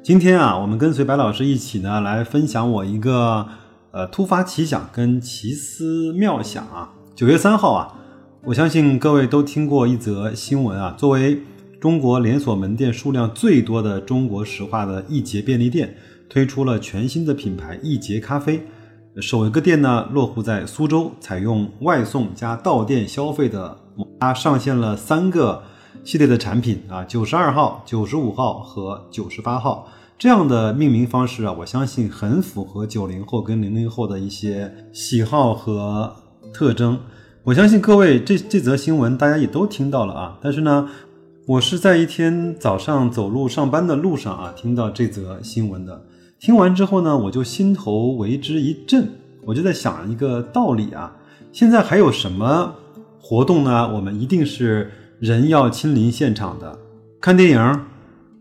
今天啊，我们跟随白老师一起呢，来分享我一个呃突发奇想跟奇思妙想啊。九月三号啊，我相信各位都听过一则新闻啊。作为中国连锁门店数量最多的中国石化的易捷便利店，推出了全新的品牌易捷咖啡。首个店呢，落户在苏州，采用外送加到店消费的，它上线了三个系列的产品啊，九十二号、九十五号和九十八号这样的命名方式啊，我相信很符合九零后跟零零后的一些喜好和特征。我相信各位这这则新闻大家也都听到了啊，但是呢，我是在一天早上走路上班的路上啊，听到这则新闻的。听完之后呢，我就心头为之一震，我就在想一个道理啊。现在还有什么活动呢？我们一定是人要亲临现场的。看电影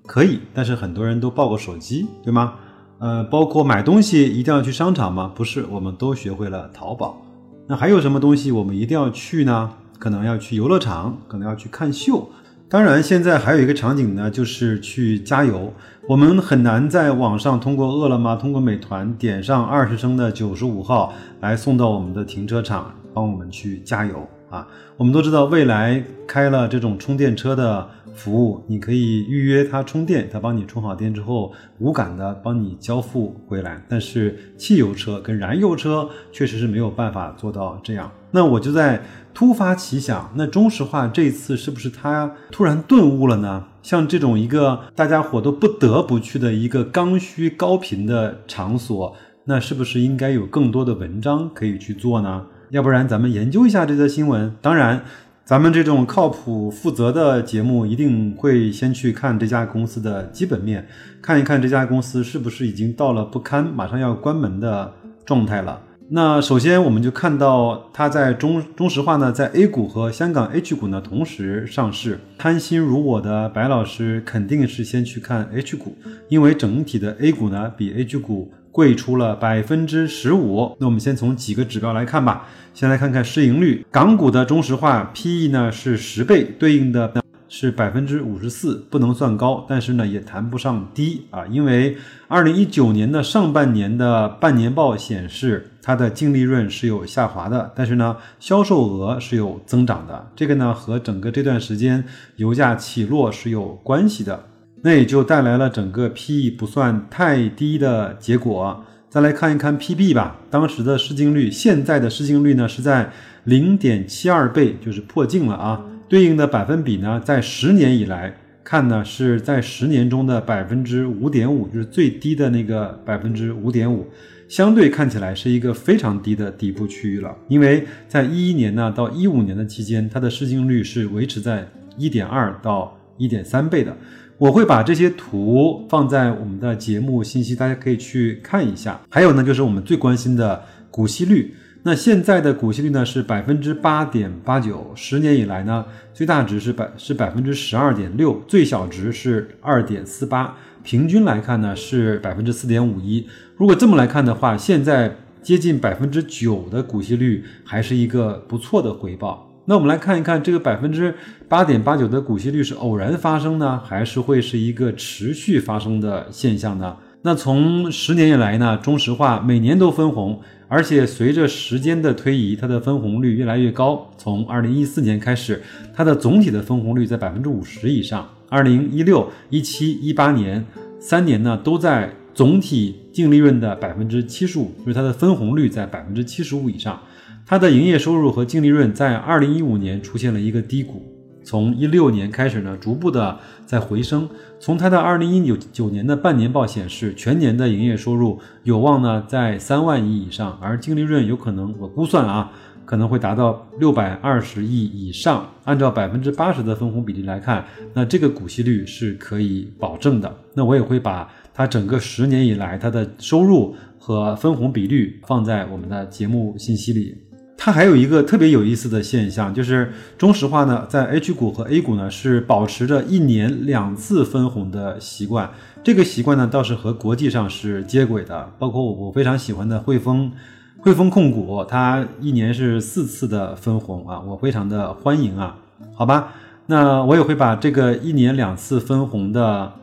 可以，但是很多人都抱个手机，对吗？呃，包括买东西一定要去商场吗？不是，我们都学会了淘宝。那还有什么东西我们一定要去呢？可能要去游乐场，可能要去看秀。当然，现在还有一个场景呢，就是去加油。我们很难在网上通过饿了么、通过美团点上二十升的九十五号来送到我们的停车场，帮我们去加油啊。我们都知道，未来开了这种充电车的服务，你可以预约它充电，它帮你充好电之后，无感的帮你交付回来。但是汽油车跟燃油车确实是没有办法做到这样。那我就在。突发奇想，那中石化这次是不是它突然顿悟了呢？像这种一个大家伙都不得不去的一个刚需高频的场所，那是不是应该有更多的文章可以去做呢？要不然咱们研究一下这则新闻。当然，咱们这种靠谱负责的节目一定会先去看这家公司的基本面，看一看这家公司是不是已经到了不堪马上要关门的状态了。那首先，我们就看到它在中中石化呢，在 A 股和香港 H 股呢同时上市。贪心如我的白老师肯定是先去看 H 股，因为整体的 A 股呢比 H 股贵出了百分之十五。那我们先从几个指标来看吧。先来看看市盈率，港股的中石化 PE 呢是十倍，对应的。是百分之五十四，不能算高，但是呢也谈不上低啊，因为二零一九年的上半年的半年报显示，它的净利润是有下滑的，但是呢销售额是有增长的，这个呢和整个这段时间油价起落是有关系的，那也就带来了整个 PE 不算太低的结果。再来看一看 PB 吧，当时的市净率，现在的市净率呢是在零点七二倍，就是破净了啊。对应的百分比呢，在十年以来看呢，是在十年中的百分之五点五，就是最低的那个百分之五点五，相对看起来是一个非常低的底部区域了。因为在一一年呢到一五年的期间，它的市净率是维持在一点二到一点三倍的。我会把这些图放在我们的节目信息，大家可以去看一下。还有呢，就是我们最关心的股息率。那现在的股息率呢是百分之八点八九，十年以来呢最大值是百是百分之十二点六，最小值是二点四八，平均来看呢是百分之四点五一。如果这么来看的话，现在接近百分之九的股息率还是一个不错的回报。那我们来看一看这个百分之八点八九的股息率是偶然发生呢，还是会是一个持续发生的现象呢？那从十年以来呢，中石化每年都分红。而且随着时间的推移，它的分红率越来越高。从二零一四年开始，它的总体的分红率在百分之五十以上。二零一六、一七、一八年三年呢，都在总体净利润的百分之七十五，就是它的分红率在百分之七十五以上。它的营业收入和净利润在二零一五年出现了一个低谷。从一六年开始呢，逐步的在回升。从它的二零一九九年的半年报显示，全年的营业收入有望呢在三万亿以上，而净利润有可能，我估算啊，可能会达到六百二十亿以上。按照百分之八十的分红比例来看，那这个股息率是可以保证的。那我也会把。它整个十年以来它的收入和分红比率放在我们的节目信息里。它还有一个特别有意思的现象，就是中石化呢，在 H 股和 A 股呢是保持着一年两次分红的习惯。这个习惯呢倒是和国际上是接轨的，包括我非常喜欢的汇丰，汇丰控股，它一年是四次的分红啊，我非常的欢迎啊，好吧？那我也会把这个一年两次分红的。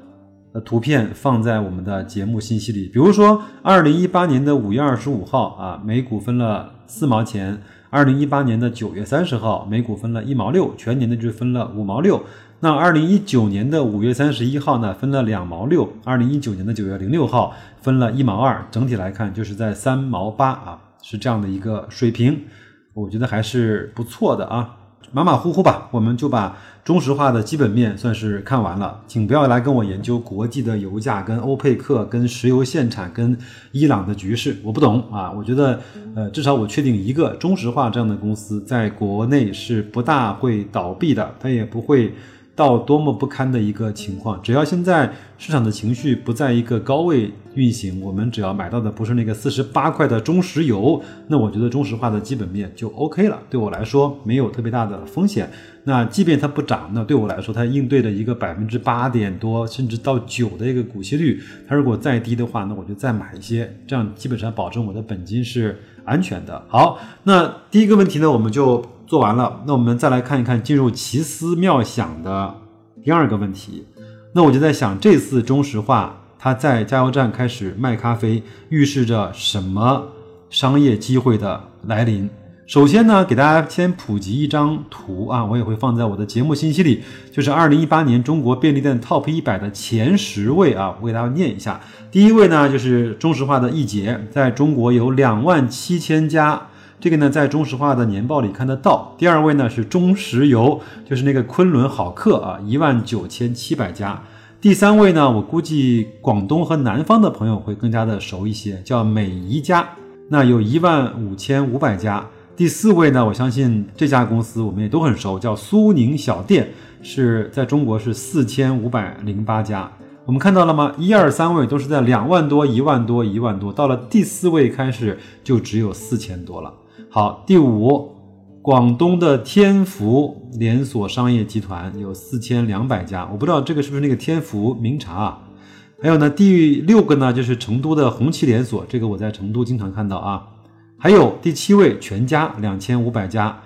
呃，图片放在我们的节目信息里。比如说，二零一八年的五月二十五号啊，每股分了四毛钱；二零一八年的九月三十号，每股分了一毛六，全年的就分了五毛六。那二零一九年的五月三十一号呢，分了两毛六；二零一九年的九月零六号，分了一毛二。整体来看，就是在三毛八啊，是这样的一个水平，我觉得还是不错的啊。马马虎虎吧，我们就把中石化的基本面算是看完了。请不要来跟我研究国际的油价、跟欧佩克、跟石油限产、跟伊朗的局势，我不懂啊。我觉得，呃，至少我确定一个，中石化这样的公司在国内是不大会倒闭的，它也不会。到多么不堪的一个情况！只要现在市场的情绪不在一个高位运行，我们只要买到的不是那个四十八块的中石油，那我觉得中石化的基本面就 OK 了。对我来说没有特别大的风险。那即便它不涨，那对我来说它应对的一个百分之八点多甚至到九的一个股息率，它如果再低的话，那我就再买一些，这样基本上保证我的本金是安全的。好，那第一个问题呢，我们就。做完了，那我们再来看一看进入奇思妙想的第二个问题。那我就在想，这次中石化它在加油站开始卖咖啡，预示着什么商业机会的来临？首先呢，给大家先普及一张图啊，我也会放在我的节目信息里，就是二零一八年中国便利店 TOP 一百的前十位啊，我给大家念一下。第一位呢，就是中石化的易捷，在中国有两万七千家。这个呢，在中石化的年报里看得到。第二位呢是中石油，就是那个昆仑好客啊，一万九千七百家。第三位呢，我估计广东和南方的朋友会更加的熟一些，叫美宜佳，那有一万五千五百家。第四位呢，我相信这家公司我们也都很熟，叫苏宁小店，是在中国是四千五百零八家。我们看到了吗？一二三位都是在两万多、一万多、一万多，到了第四位开始就只有四千多了。好，第五，广东的天福连锁商业集团有四千两百家，我不知道这个是不是那个天福茗茶啊？还有呢，第六个呢就是成都的红旗连锁，这个我在成都经常看到啊。还有第七位全家两千五百家，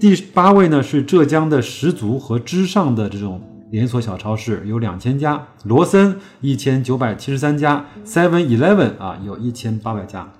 第八位呢是浙江的十足和之上的这种连锁小超市有两千家，罗森一千九百七十三家，Seven Eleven 啊有一千八百家。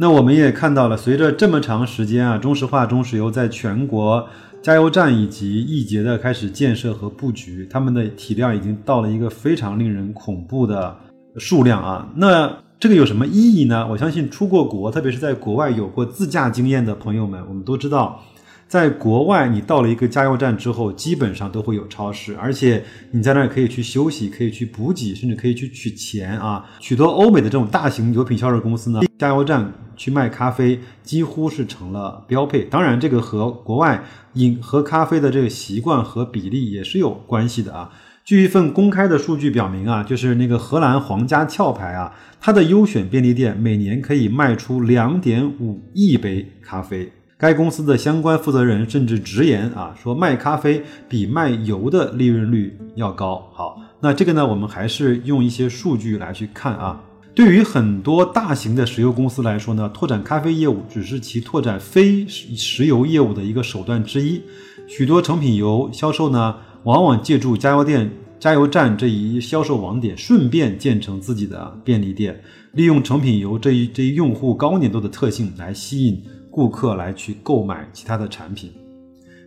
那我们也看到了，随着这么长时间啊，中石化、中石油在全国加油站以及易捷的开始建设和布局，他们的体量已经到了一个非常令人恐怖的数量啊。那这个有什么意义呢？我相信出过国，特别是在国外有过自驾经验的朋友们，我们都知道。在国外，你到了一个加油站之后，基本上都会有超市，而且你在那儿可以去休息，可以去补给，甚至可以去取钱啊。许多欧美的这种大型油品销售公司呢，加油站去卖咖啡几乎是成了标配。当然，这个和国外饮喝咖啡的这个习惯和比例也是有关系的啊。据一份公开的数据表明啊，就是那个荷兰皇家壳牌啊，它的优选便利店每年可以卖出两点五亿杯咖啡。该公司的相关负责人甚至直言啊，说卖咖啡比卖油的利润率要高。好，那这个呢，我们还是用一些数据来去看啊。对于很多大型的石油公司来说呢，拓展咖啡业务只是其拓展非石油业务的一个手段之一。许多成品油销售呢，往往借助加油店、加油站这一销售网点，顺便建成自己的便利店，利用成品油这一这一用户高粘度的特性来吸引。顾客来去购买其他的产品。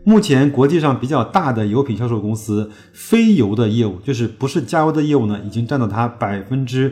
目前国际上比较大的油品销售公司，非油的业务就是不是加油的业务呢，已经占到它百分之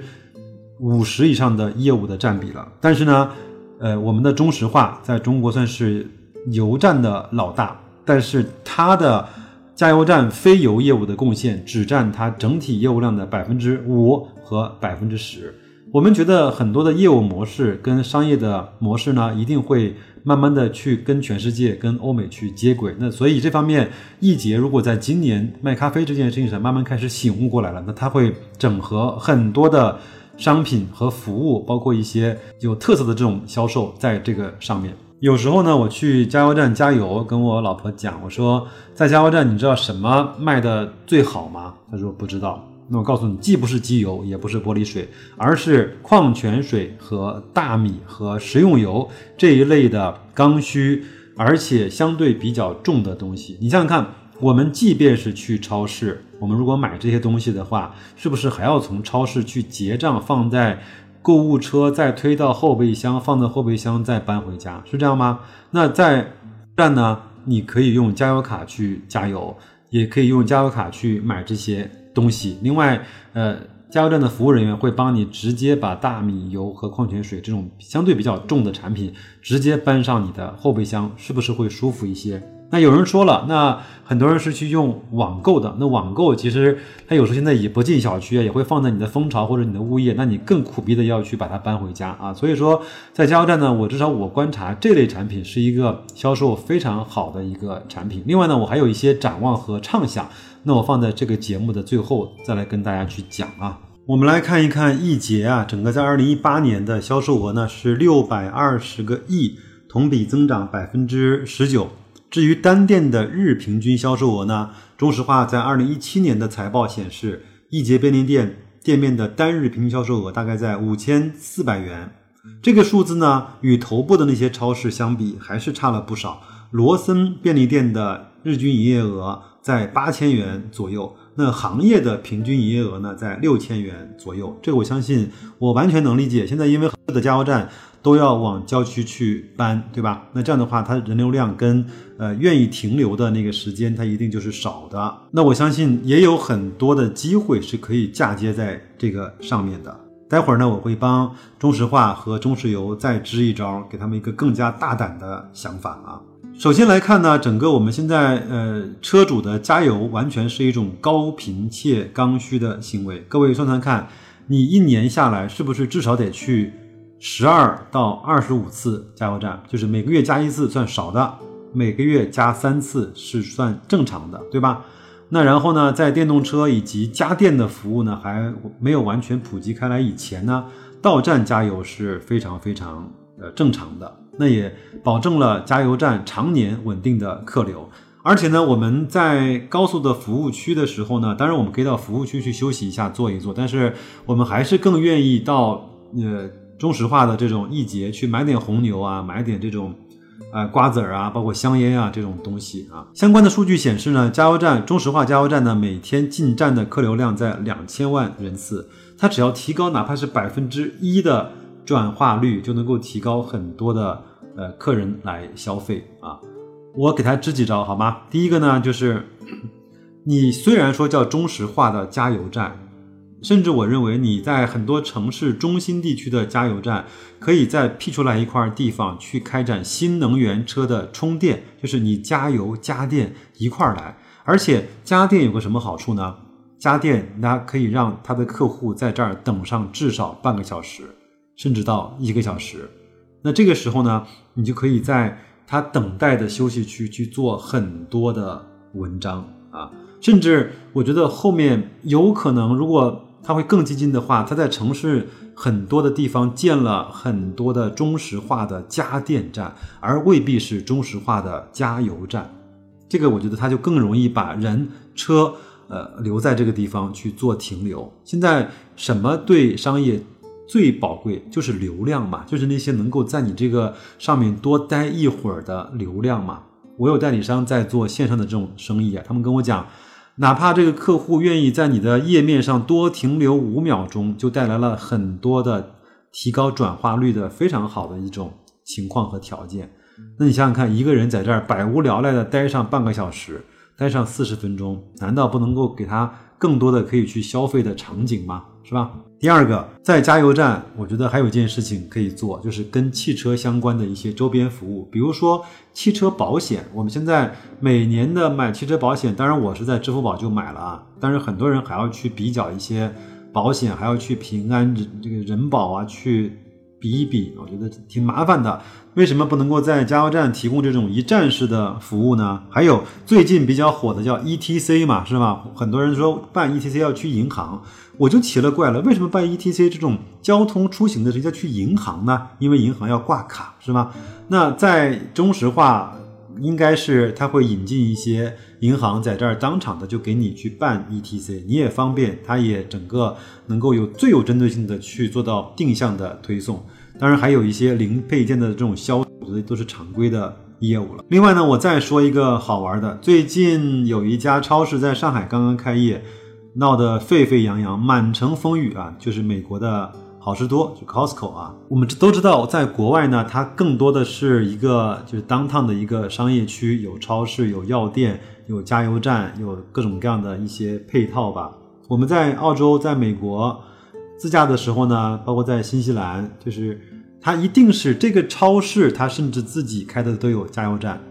五十以上的业务的占比了。但是呢，呃，我们的中石化在中国算是油站的老大，但是它的加油站非油业务的贡献只占它整体业务量的百分之五和百分之十。我们觉得很多的业务模式跟商业的模式呢，一定会慢慢的去跟全世界、跟欧美去接轨。那所以这方面，易捷如果在今年卖咖啡这件事情上慢慢开始醒悟过来了，那它会整合很多的商品和服务，包括一些有特色的这种销售，在这个上面。有时候呢，我去加油站加油，跟我老婆讲，我说在加油站，你知道什么卖的最好吗？她说不知道。那我告诉你，既不是机油，也不是玻璃水，而是矿泉水和大米和食用油这一类的刚需，而且相对比较重的东西。你想想看，我们即便是去超市，我们如果买这些东西的话，是不是还要从超市去结账，放在？购物车再推到后备箱，放在后备箱再搬回家，是这样吗？那在站呢？你可以用加油卡去加油，也可以用加油卡去买这些东西。另外，呃，加油站的服务人员会帮你直接把大米、油和矿泉水这种相对比较重的产品直接搬上你的后备箱，是不是会舒服一些？那有人说了，那很多人是去用网购的。那网购其实它有时候现在也不进小区啊，也会放在你的蜂巢或者你的物业，那你更苦逼的要去把它搬回家啊。所以说，在加油站呢，我至少我观察这类产品是一个销售非常好的一个产品。另外呢，我还有一些展望和畅想，那我放在这个节目的最后再来跟大家去讲啊。我们来看一看易捷啊，整个在二零一八年的销售额呢是六百二十个亿，同比增长百分之十九。至于单店的日平均销售额呢？中石化在二零一七年的财报显示，易捷便利店店面的单日平均销售额大概在五千四百元。这个数字呢，与头部的那些超市相比，还是差了不少。罗森便利店的日均营业额在八千元左右，那行业的平均营业额呢，在六千元左右。这个我相信，我完全能理解。现在因为很多的加油站。都要往郊区去搬，对吧？那这样的话，它人流量跟呃愿意停留的那个时间，它一定就是少的。那我相信也有很多的机会是可以嫁接在这个上面的。待会儿呢，我会帮中石化和中石油再支一招，给他们一个更加大胆的想法啊。首先来看呢，整个我们现在呃车主的加油完全是一种高频且刚需的行为。各位算算看，你一年下来是不是至少得去？十二到二十五次加油站，就是每个月加一次算少的，每个月加三次是算正常的，对吧？那然后呢，在电动车以及家电的服务呢还没有完全普及开来以前呢，到站加油是非常非常呃正常的，那也保证了加油站常年稳定的客流。而且呢，我们在高速的服务区的时候呢，当然我们可以到服务区去休息一下、坐一坐，但是我们还是更愿意到呃。中石化的这种易捷去买点红牛啊，买点这种，呃瓜子儿啊，包括香烟啊这种东西啊。相关的数据显示呢，加油站中石化加油站呢每天进站的客流量在两千万人次，它只要提高哪怕是百分之一的转化率，就能够提高很多的呃客人来消费啊。我给他支几招好吗？第一个呢就是，你虽然说叫中石化的加油站。甚至我认为你在很多城市中心地区的加油站，可以再辟出来一块地方去开展新能源车的充电，就是你加油加电一块来。而且加电有个什么好处呢？加电那可以让他的客户在这儿等上至少半个小时，甚至到一个小时。那这个时候呢，你就可以在他等待的休息区去做很多的文章啊。甚至我觉得后面有可能，如果他会更激进的话，他在城市很多的地方建了很多的中石化的加电站，而未必是中石化的加油站。这个我觉得他就更容易把人车呃留在这个地方去做停留。现在什么对商业最宝贵，就是流量嘛，就是那些能够在你这个上面多待一会儿的流量嘛。我有代理商在做线上的这种生意啊，他们跟我讲。哪怕这个客户愿意在你的页面上多停留五秒钟，就带来了很多的提高转化率的非常好的一种情况和条件。那你想想看，一个人在这儿百无聊赖的待上半个小时，待上四十分钟，难道不能够给他更多的可以去消费的场景吗？是吧？第二个，在加油站，我觉得还有一件事情可以做，就是跟汽车相关的一些周边服务，比如说汽车保险。我们现在每年的买汽车保险，当然我是在支付宝就买了啊，但是很多人还要去比较一些保险，还要去平安这个人保啊，去比一比，我觉得挺麻烦的。为什么不能够在加油站提供这种一站式的服务呢？还有最近比较火的叫 ETC 嘛，是吧？很多人说办 ETC 要去银行，我就奇了怪了，为什么办 ETC 这种交通出行的时候要去银行呢？因为银行要挂卡，是吧？那在中石化。应该是他会引进一些银行在这儿当场的就给你去办 ETC，你也方便，他也整个能够有最有针对性的去做到定向的推送。当然还有一些零配件的这种销，我觉得都是常规的业务了。另外呢，我再说一个好玩的，最近有一家超市在上海刚刚开业，闹得沸沸扬扬，满城风雨啊，就是美国的。好事多就 Costco 啊，我们都知道，在国外呢，它更多的是一个就是 downtown 的一个商业区，有超市、有药店、有加油站、有各种各样的一些配套吧。我们在澳洲、在美国自驾的时候呢，包括在新西兰，就是它一定是这个超市，它甚至自己开的都有加油站。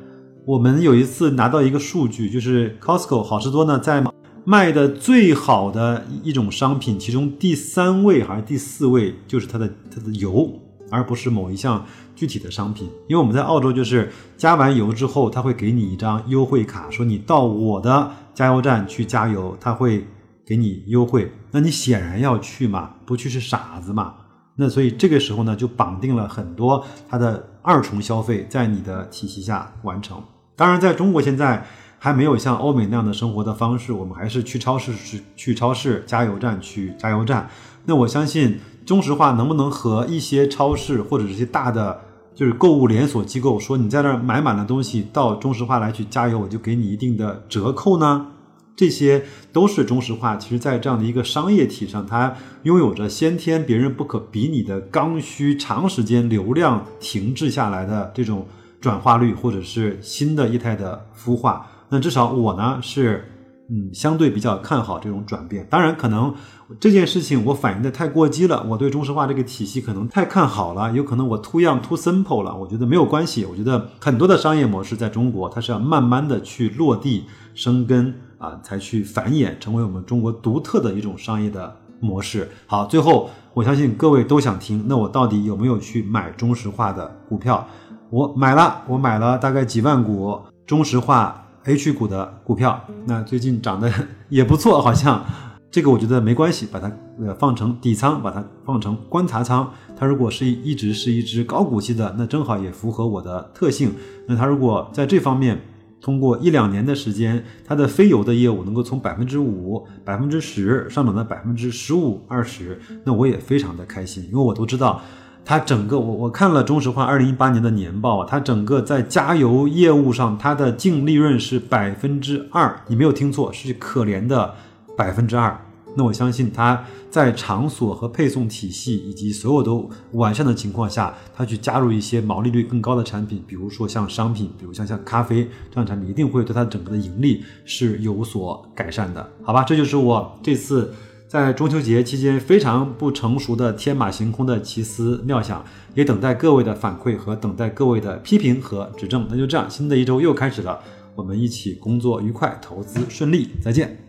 我们有一次拿到一个数据，就是 Costco 好事多呢在。卖的最好的一种商品，其中第三位还是第四位，就是它的它的油，而不是某一项具体的商品。因为我们在澳洲，就是加完油之后，他会给你一张优惠卡，说你到我的加油站去加油，他会给你优惠。那你显然要去嘛，不去是傻子嘛。那所以这个时候呢，就绑定了很多它的二重消费在你的体系下完成。当然，在中国现在。还没有像欧美那样的生活的方式，我们还是去超市去去超市，加油站去加油站。那我相信中石化能不能和一些超市或者这些大的就是购物连锁机构说，你在那儿买满了东西，到中石化来去加油，我就给你一定的折扣呢？这些都是中石化其实在这样的一个商业体上，它拥有着先天别人不可比拟的刚需，长时间流量停滞下来的这种转化率，或者是新的业态的孵化。那至少我呢是，嗯，相对比较看好这种转变。当然，可能这件事情我反应的太过激了，我对中石化这个体系可能太看好了，有可能我 too young too simple 了。我觉得没有关系。我觉得很多的商业模式在中国，它是要慢慢的去落地生根啊，才去繁衍，成为我们中国独特的一种商业的模式。好，最后我相信各位都想听，那我到底有没有去买中石化的股票？我买了，我买了大概几万股中石化。H 股的股票，那最近涨得 也不错，好像这个我觉得没关系，把它呃放成底仓，把它放成观察仓。它如果是一直是一只高股息的，那正好也符合我的特性。那它如果在这方面通过一两年的时间，它的非油的业务能够从百分之五、百分之十上涨到百分之十五、二十，那我也非常的开心，因为我都知道。它整个我我看了中石化二零一八年的年报啊，它整个在加油业务上，它的净利润是百分之二，你没有听错，是可怜的百分之二。那我相信它在场所和配送体系以及所有都完善的情况下，它去加入一些毛利率更高的产品，比如说像商品，比如像像咖啡这样产品，一定会对它整个的盈利是有所改善的，好吧？这就是我这次。在中秋节期间非常不成熟的天马行空的奇思妙想，也等待各位的反馈和等待各位的批评和指正。那就这样，新的一周又开始了，我们一起工作愉快，投资顺利，再见。